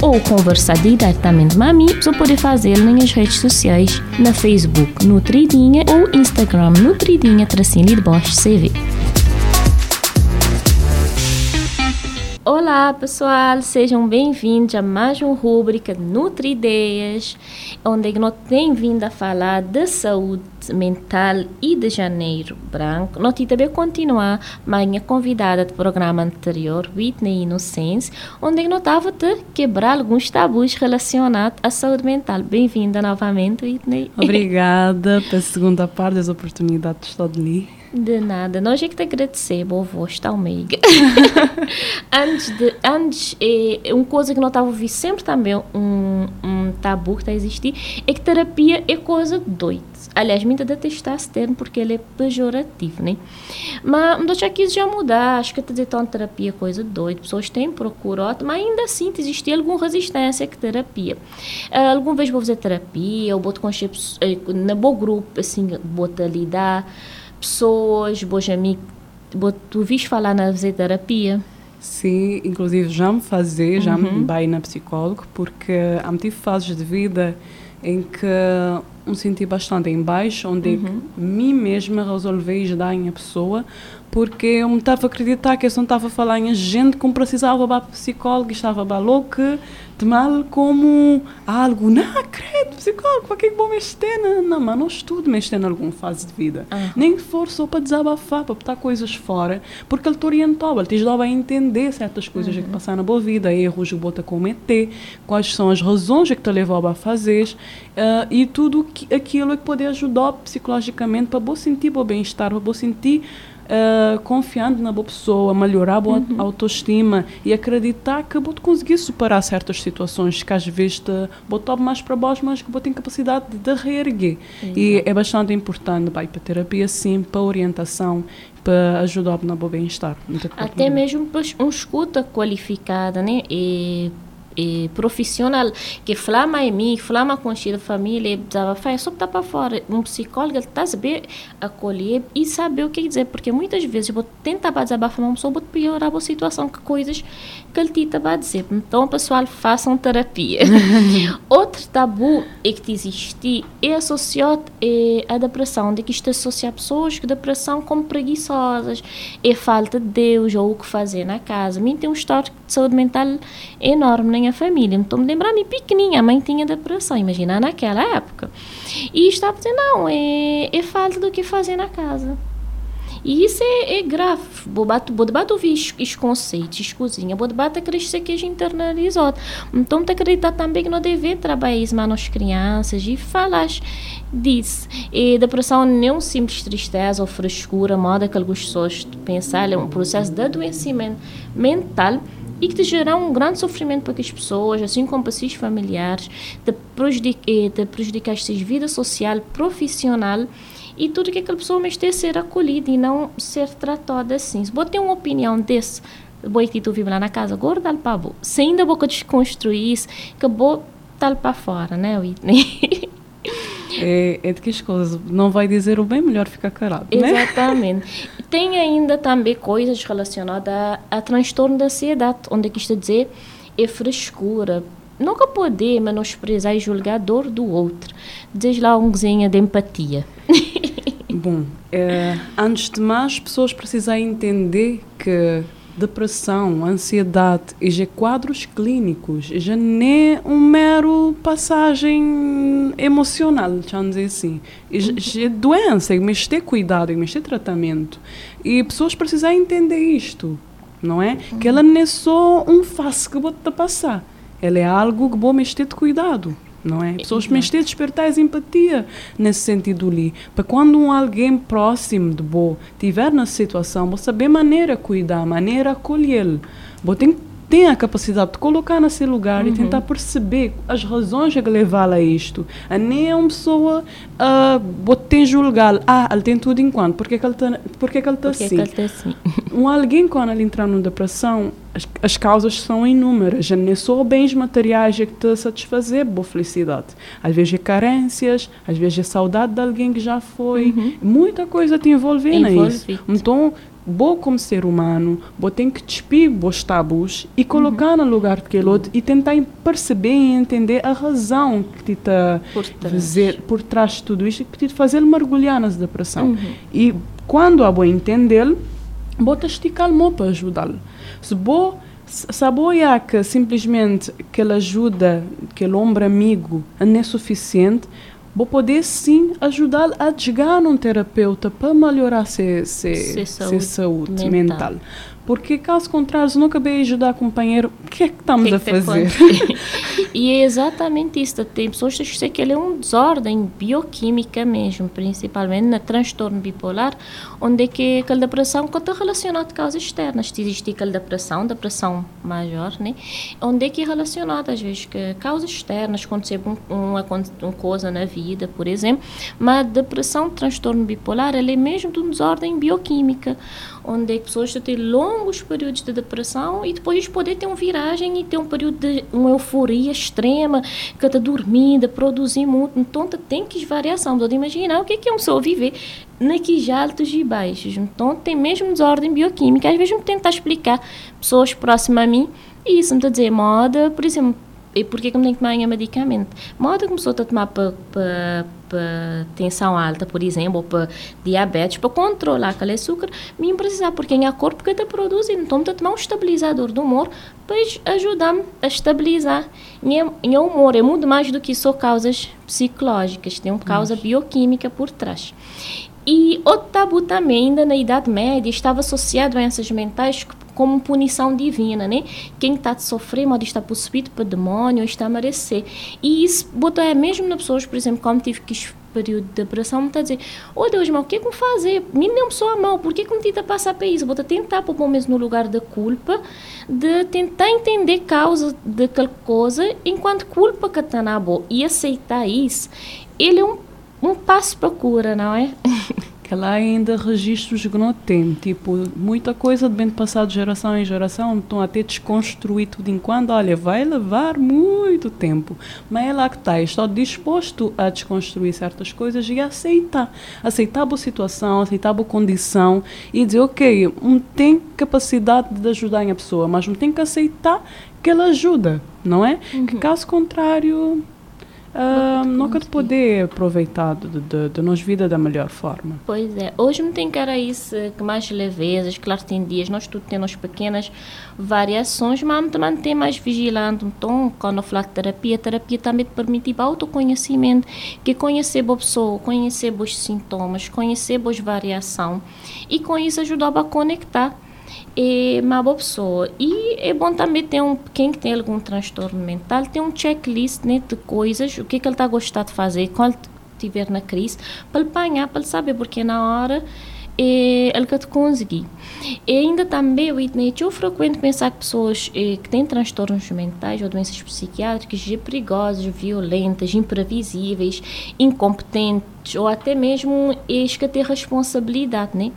ou conversar diretamente com a você pode fazer nas redes sociais, na Facebook Nutridinha ou Instagram Nutridinha Tracinho de Bosch CV. Olá pessoal, sejam bem-vindos a mais uma rubrica Nutri Ideias, onde nós temos vindo a falar de saúde mental e de janeiro branco. Nós também continuar a minha convidada do programa anterior, Whitney Inocência, onde nós estava quebrar alguns tabus relacionados à saúde mental. Bem-vinda novamente, Whitney. Obrigada pela segunda parte das oportunidades de estar ali. De nada, nós é que te agradecer, vovô, está meiga. antes de, antes, é, uma coisa que nós estava ouvindo sempre também, um, um tabu que está a existir, é que terapia é coisa doida. Aliás, me detestar esse termo porque ele é pejorativo, né? Mas nós já quis já mudar, acho que dizer então terapia é coisa doida, pessoas têm procura, mas ainda assim existe alguma resistência que terapia. Uh, alguma vez vou fazer terapia, ou boto com na bom grupo, assim, boto ali dar pessoas, bons amigos. Tu viste falar na fisioterapia? Sim, inclusive já me fazer, já uhum. me bem na psicólogo, porque há muitas fases de vida em que me senti bastante em baixo, onde uhum. mim mesma resolvi ajudar a pessoa, porque eu me estava a acreditar que eu não estava a falar em gente como precisava para psicólogo, estava a louca, de mal como algo, não, credo, psicólogo, para que é vou mexer? Não, não, mas não estudo mexer em alguma fase de vida. Uhum. Nem que for só para desabafar, para botar coisas fora, porque ele te orientou, ele te ajudava a entender certas coisas uhum. que passaram na boa vida, erros que você cometer, quais são as razões que te levou a fazer, uh, e tudo aquilo que pode ajudar psicologicamente para você sentir o bem-estar, para você sentir uh, confiando na boa pessoa, melhorar a boa uhum. autoestima e acreditar que vou conseguir superar certas situações que às vezes te botam mais para baixo, mas que vou ter capacidade de reerguer. E é bastante importante vai, para terapia, sim, para orientação, para ajudar no bem-estar. Até mesmo para um escuta qualificada, né? E profissional que flama em mim, flama com a família, precisava fazer só para fora. Um psicólogo está saber acolher e saber o que dizer, porque muitas vezes eu vou tentar desabafar uma pessoa, vou piorar a situação, que coisas que ele está a dizer. Então, pessoal, façam terapia. Outro tabu é que existe é associado à depressão, de que isto associa pessoas com depressão como preguiçosas, é falta de Deus ou o que fazer na casa. Mim tem um histórico de saúde mental enorme na minha família. Me lembrar, me pequenininha, a mãe tinha depressão, imagina naquela época. E estava dizendo, não, é, é falta do que fazer na casa. E isso é, é grave. Bobato ouvir os conceitos, os cozinha. Bobato crescer que a gente internalizou. Então, te acreditar também que não deve trabalhar isso nas crianças e falar disso. E depressão não é um simples tristeza ou frescura, moda que algumas pessoas pensam, é um processo de adoecimento mental e te gerar um grande sofrimento para as pessoas, assim como para seus familiares, te prejudicar, te prejudicar a sua vida social, profissional e tudo que aquela pessoa ter ser acolhida e não ser tratada assim. Se você tem uma opinião desse, boi que tu vive lá na casa, gorda para. Se ainda boca desconstruir isso, que bo tal para fora, né, Whitney? É, é de que as coisas não vai dizer o bem, melhor ficar calado, né? Exatamente. Tem ainda também coisas relacionadas a, a transtorno da ansiedade, onde é que isto dizer é frescura, nunca poder menosprezar e julgar a dor do outro. Diz lá um cozinha de empatia. Bom, é, antes de mais, pessoas precisam entender que depressão, ansiedade e já quadros clínicos, já é um mero passagem emocional, vamos dizer assim. Já é doença, e mas ter cuidado, e mas ter tratamento. E pessoas precisam entender isto, não é? Que ela não é só um face que vou te passar. Ela é algo que vou mexer de cuidado não é? Pessoas uhum. mas ter despertar empatia nesse sentido ali, para quando um alguém próximo de bo tiver nessa situação, você saber maneira cuidar, maneira acolher, bo tem tem a capacidade de colocar nesse lugar uhum. e tentar perceber as razões que levaram a isto. A nem é uma pessoa uh, tem julgar, ah, ele tem tudo enquanto, porque é que ele está porque é que ele tá assim? Ele tá assim? um alguém quando ele entrar numa depressão, as, as causas são inúmeras, já nem só bens materiais que te satisfazer boa felicidade. Às vezes é carências, às vezes é saudade de alguém que já foi, uhum. muita coisa te envolve nisso. Então, vou como ser humano, vou ter que despir os tabus e colocar uhum. no lugar daquele outro e tentar perceber e entender a razão que te está por trás de tudo isto que te fazer mergulhar nessa depressão. Uhum. E quando a vou entender, vou te esticar o para ajudá-lo. Se vou saboia que simplesmente aquela ajuda, aquele ombro amigo não é suficiente, vou poder sim ajudar a chegar num terapeuta para melhorar se, se, se, saúde, saúde mental. mental. Porque caso contrário, se nunca bem ajudar companheiro, o que é que estamos que a fazer? e é exatamente isso. Tem pessoas que dizem que ele é um desordem bioquímica mesmo, principalmente no transtorno bipolar, onde é que aquela depressão está relacionada com causas externas. Existe aquela depressão, depressão maior, né? Onde é que é relacionada, às vezes, com causas externas, acontecer uma, uma coisa na vida, por exemplo. Mas a depressão, transtorno bipolar, ela é mesmo de uma desordem bioquímica, onde é pessoas têm longos períodos de depressão e depois poder ter uma viragem e ter um período de uma euforia extrema, que está dormindo, produzir muito. Então tem que variação. Pode imaginar o que é que é um pessoa viver naqueles altos e baixos. Então tem mesmo desordem bioquímica. Às vezes me tentar explicar pessoas próximas a mim isso me está a dizer moda, por exemplo, e por que eu tenho que tomar medicamento? Moda começou a tomar para para tensão alta, por exemplo, ou para diabetes, para controlar aquele açúcar, me precisar, porque é corpo que está produzindo. Então, está tomar um estabilizador do humor para ajudar-me a estabilizar. E o humor é muito mais do que só causas psicológicas, tem uma causa bioquímica por trás. E o tabu também, ainda na Idade Média, estava associado a doenças mentais como punição divina, né? Quem está a sofrer, mas está possuído por demônio, está a merecer. E isso botou é mesmo nas pessoas, por exemplo, como tive que período de depressão, me está a dizer, oh Deus, mas o que é que eu fazer? Me não sou a mal, por que que me tenta passar para isso? Vou tentar pôr pelo menos no lugar da culpa, de tentar entender causa daquela coisa, enquanto culpa que está na boa, e aceitar isso, ele é um, um passo para a cura, não é? que lá ainda registros que não tem, tipo, muita coisa de bem passado de geração em geração, estão até desconstruir tudo enquanto, olha, vai levar muito tempo, mas é lá que está, estou disposto a desconstruir certas coisas e aceitar, aceitar a situação, aceitar a condição e dizer, ok, não tem capacidade de ajudar a pessoa, mas não tem que aceitar que ela ajuda, não é? Uhum. Que caso contrário uh, nunca de poder aproveitar de nossa vida da melhor forma. Pois é, hoje não tem cara isso que mais levezas, claro tem dias, nós tudo temos pequenas variações, mas também tem mais vigilante, então quando eu falo de terapia, terapia também te permite autoconhecimento, que conhecer a pessoa, conhecer os sintomas, conhecer as variações e com isso ajudar a conectar é uma boa pessoa. E é bom também ter um, quem tem algum transtorno mental, tem um checklist né, de coisas, o que, é que ele está gostar de fazer quando estiver na crise, para ele apanhar, para ele saber, porque na hora é, ele que te conseguir. E ainda também, Whitney, eu frequento pensar que pessoas é, que têm transtornos mentais ou doenças psiquiátricas perigosas, violentas, imprevisíveis, incompetentes ou até mesmo eles que têm responsabilidade, né?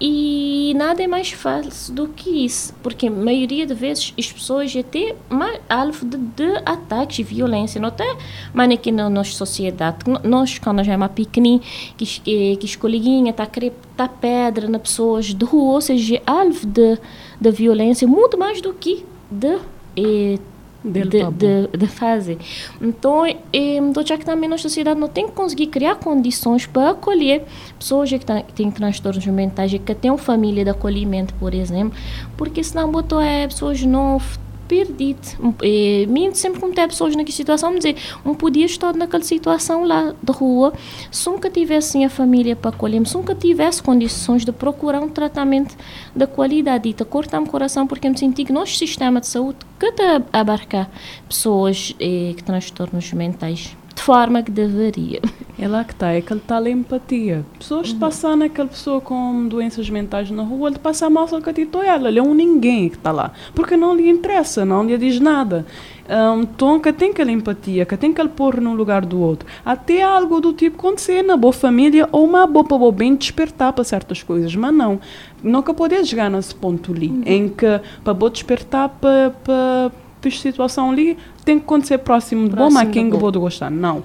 E nada é mais fácil do que isso, porque a maioria das vezes as pessoas até mais alvo de, de ataques e violência, não tem mas aqui na nossa sociedade, nós quando nós é uma pequenininha, que, que, que as coleguinhas querer tá pedra nas pessoas de rua, ou seja, alvo de, de violência muito mais do que de eh, de, de, fazer. Então, estou que também na sociedade não tem que conseguir criar condições para acolher pessoas que, tá, que têm transtornos mentais, que têm uma família de acolhimento, por exemplo, porque senão botou é, pessoas não perdido. E, mim sempre como tem pessoas naquela situação, me dizer, não podia estar naquela situação lá da rua, se nunca tivesse a família para acolher, se nunca tivesse condições de procurar um tratamento de qualidade. E corta-me o coração porque me senti que nosso sistema de saúde que está abarcar pessoas eh, que transtornos mentais de forma que deveria. É lá que está, é aquele tal empatia. Pessoas uhum. passando aquela pessoa com doenças mentais na rua, ele passa mal só que ela, ele é um ninguém que está lá. Porque não lhe interessa, não lhe diz nada. Um, então, que tem aquela empatia, que tem que pôr no lugar do outro. Até algo do tipo acontecer na boa família ou uma boa para bem despertar para certas coisas, mas não. Nunca poder chegar nesse ponto ali, uhum. em que para boa despertar para, para, para situação ali tem que acontecer próximo de bom, mas quem vou gostar. Não.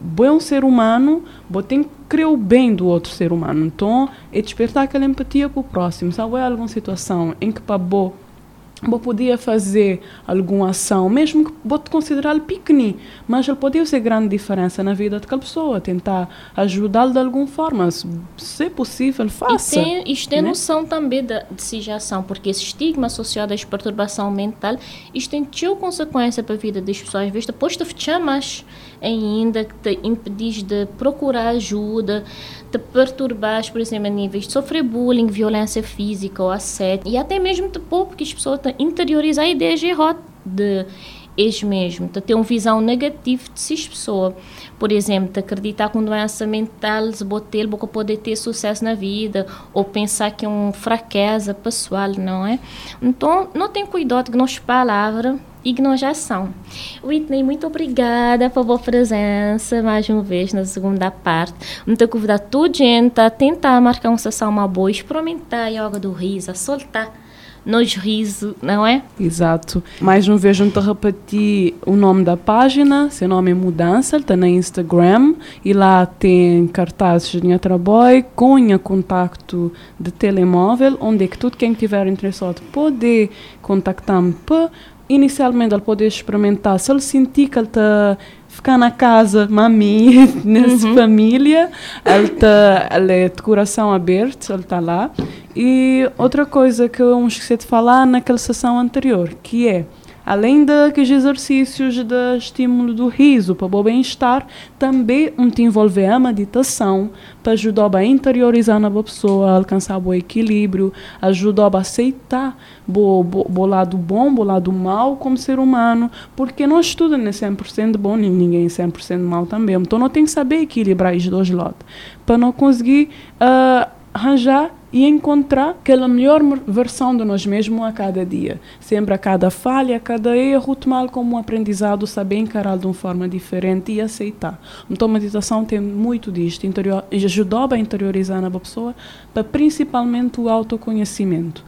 Bom é um ser humano, bom tem que crer o bem do outro ser humano. Então, é despertar aquela empatia para o próximo. Sabe, é alguma situação em que para boa Bo podia fazer alguma ação, mesmo que pode considerar pequeno, mas ele podia ser grande diferença na vida daquela pessoa, tentar ajudá-lo de alguma forma, se possível, faça. E tem, isto tem né? noção também de, de ação, porque esse estigma associado à perturbação mental, isto tem tio consequência para a vida das pessoas, visto depois de chamas ainda que te impedis de procurar ajuda, te perturbas, por exemplo, a níveis de sofrer bullying, violência física ou assédio, e até mesmo te pôr, porque as pessoas interiorizam ideias erradas de eles mesmo, de ter uma visão negativa de si pessoa. Por exemplo, de acreditar que uma doença mental se botar poder ter sucesso na vida, ou pensar que é uma fraqueza pessoal, não é? Então, não tem cuidado que nas palavras ignoração. Whitney, muito obrigada pela sua presença mais uma vez na segunda parte. Muito convidar toda gente a tentar marcar uma sessão uma boa, experimentar a yoga do riso, a soltar nos riso, não é? Exato. Mais uma vez, vamos repetir o nome da página. Seu nome é Mudança, está na Instagram. E lá tem cartazes de minha trabalho o contacto de telemóvel, onde é que tudo quem tiver interessado pode contactar-me para inicialmente ele poder experimentar, se ele sentir que ele está ficar na casa, mami, nessa uhum. família, ele, tá, ele é de coração aberto, ele está lá. E outra coisa que eu esqueci de falar naquela sessão anterior, que é Além daqueles exercícios de estímulo do riso para o bem-estar, também te envolver a meditação para ajudar a interiorizar na pessoa, alcançar o equilíbrio, ajudar a aceitar o lado bom, o lado mal como ser humano, porque não estuda nem 100% bom, nem ninguém é 100% mal também. Então não tem que saber equilibrar os dois lados para não conseguir uh, arranjar e encontrar aquela melhor versão de nós mesmos a cada dia. Sempre a cada falha, a cada erro, tomar como um aprendizado, saber encarar de uma forma diferente e aceitar. Então, a meditação tem muito disto, interior, ajudou a interiorizar na pessoa, para principalmente o autoconhecimento.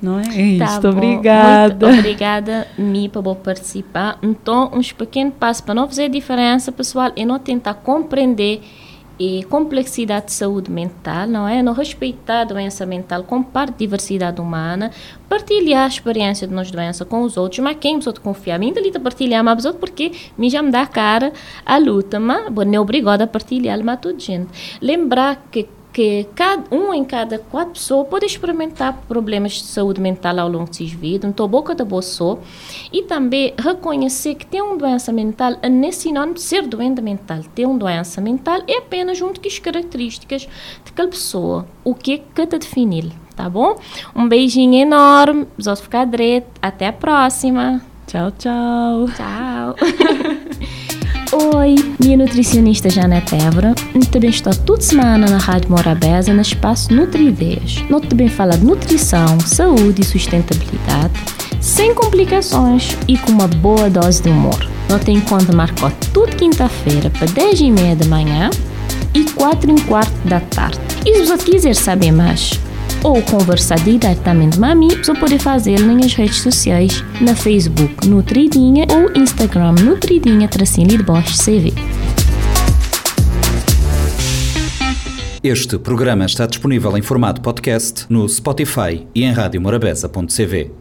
Não é? É tá isso, obrigada. Muito obrigada, Mi, por participar. Então, uns pequenos passos para não fazer diferença, pessoal, e não tentar compreender e complexidade de saúde mental, não é? Não respeitar a doença mental como parte da diversidade humana, partilhar a experiência de nós doença com os outros, mas quem precisa confiar? Ainda ali partilhar mas outros porque me já me dá cara a luta, mas não é obrigada a partilhar, mas tudo gente. Lembrar que que cada, um em cada quatro pessoas pode experimentar problemas de saúde mental ao longo de sua vida, então boca da boa e também reconhecer que ter uma doença mental não é sinônimo de ser doente mental. Ter uma doença mental é apenas junto com as características daquela pessoa, o que é que te definir, tá bom? Um beijinho enorme, ficar direito, até a próxima. Tchau, tchau. Tchau. Oi, minha nutricionista Janete Évora. Também estou toda semana na Rádio Morabeza, no espaço Nutri-Ideias. Nós também fala de nutrição, saúde e sustentabilidade, sem complicações e com uma boa dose de humor. Nós tem conta marcou toda quinta-feira para 10 e meia da manhã e 4 e quarto da tarde. E se você quiser saber mais, ou conversar diretamente comigo, você pode fazer nas redes sociais, na Facebook Nutridinha ou Instagram Nutridinha Tracinho de Bosch CV. Este programa está disponível em formato podcast no Spotify e em radiomorabeza.cv.